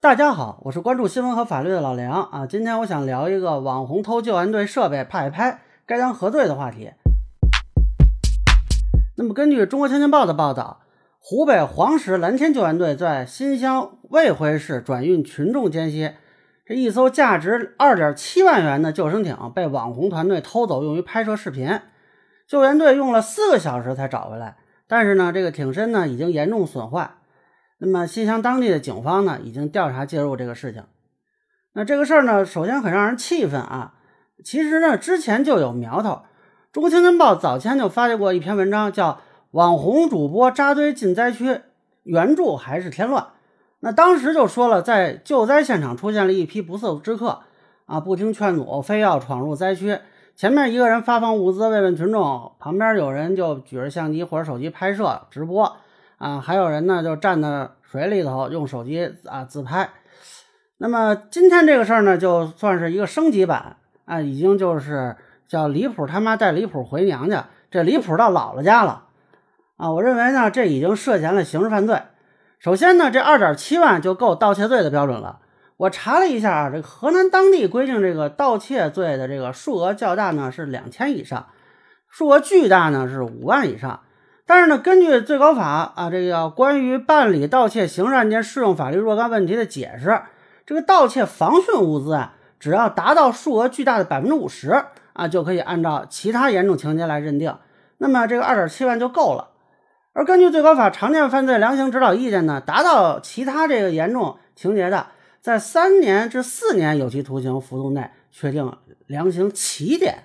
大家好，我是关注新闻和法律的老梁啊。今天我想聊一个网红偷救援队设备拍一拍该当何罪的话题。那么，根据中国青年报的报道，湖北黄石蓝天救援队在新乡卫辉市转运群众间隙，这一艘价值二点七万元的救生艇被网红团队偷走，用于拍摄视频。救援队用了四个小时才找回来，但是呢，这个艇身呢已经严重损坏。那么新乡当地的警方呢，已经调查介入这个事情。那这个事儿呢，首先很让人气愤啊。其实呢，之前就有苗头。中国青年报早前就发过一篇文章，叫《网红主播扎堆进灾区》，援助还是添乱。那当时就说了，在救灾现场出现了一批不速之客啊，不听劝阻，非要闯入灾区。前面一个人发放物资慰问群众，旁边有人就举着相机或者手机拍摄直播。啊，还有人呢，就站在水里头用手机啊自拍。那么今天这个事儿呢，就算是一个升级版啊，已经就是叫离谱他妈带离谱回娘家，这离谱到姥姥家了啊！我认为呢，这已经涉嫌了刑事犯罪。首先呢，这二点七万就够盗窃罪的标准了。我查了一下啊，这个河南当地规定，这个盗窃罪的这个数额较大呢是两千以上，数额巨大呢是五万以上。但是呢，根据最高法啊，这个关于办理盗窃刑事案件适用法律若干问题的解释，这个盗窃防汛物资啊，只要达到数额巨大的百分之五十啊，就可以按照其他严重情节来认定。那么这个二点七万就够了。而根据最高法常见犯罪量刑指导意见呢，达到其他这个严重情节的，在三年至四年有期徒刑幅度内确定量刑起点。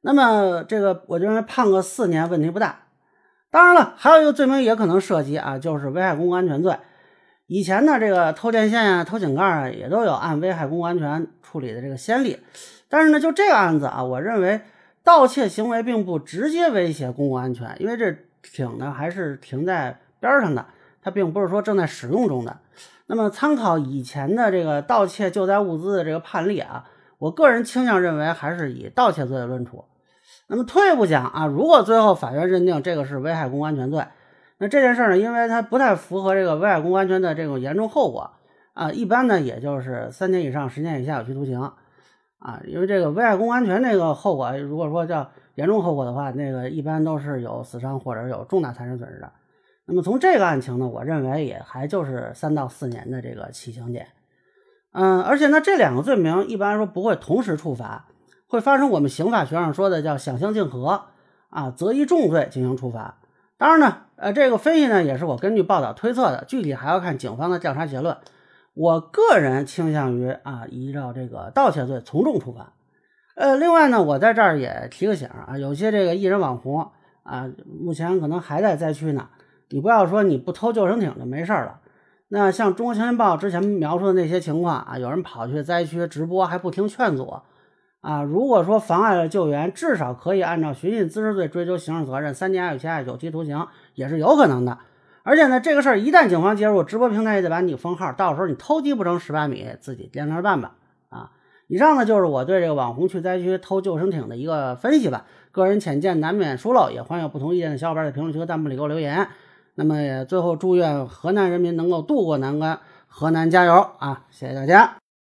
那么这个我认为判个四年问题不大。当然了，还有一个罪名也可能涉及啊，就是危害公共安全罪。以前呢，这个偷电线啊、偷井盖啊，也都有按危害公共安全处理的这个先例。但是呢，就这个案子啊，我认为盗窃行为并不直接威胁公共安全，因为这艇呢还是停在边上的，它并不是说正在使用中的。那么参考以前的这个盗窃救灾物资的这个判例啊，我个人倾向认为还是以盗窃罪论处。那么退一步讲啊，如果最后法院认定这个是危害公共安全罪，那这件事呢，因为它不太符合这个危害公共安全的这种严重后果啊，一般呢也就是三年以上十年以下有期徒刑啊。因为这个危害公共安全这个后果，如果说叫严重后果的话，那个一般都是有死伤或者有重大财产损失的。那么从这个案情呢，我认为也还就是三到四年的这个起刑点。嗯，而且呢，这两个罪名一般来说不会同时处罚。会发生我们刑法学上说的叫想象竞合啊，择一重罪进行处罚。当然呢，呃，这个分析呢也是我根据报道推测的，具体还要看警方的调查结论。我个人倾向于啊，依照这个盗窃罪从重处罚。呃，另外呢，我在这儿也提个醒啊，有些这个艺人网红啊，目前可能还在灾区呢。你不要说你不偷救生艇就没事了。那像中国青年报之前描述的那些情况啊，有人跑去灾区直播还不听劝阻。啊，如果说妨碍了救援，至少可以按照寻衅滋事罪追究刑事责任，三年以下有期徒刑也是有可能的。而且呢，这个事儿一旦警方介入，直播平台也得把你封号，到时候你偷鸡不成蚀把米，自己掂量着办吧。啊，以上呢就是我对这个网红去灾区偷救生艇的一个分析吧，个人浅见难免疏漏，也欢迎有不同意见的小伙伴在评论区和弹幕里给我留言。那么也最后祝愿河南人民能够渡过难关，河南加油啊！谢谢大家。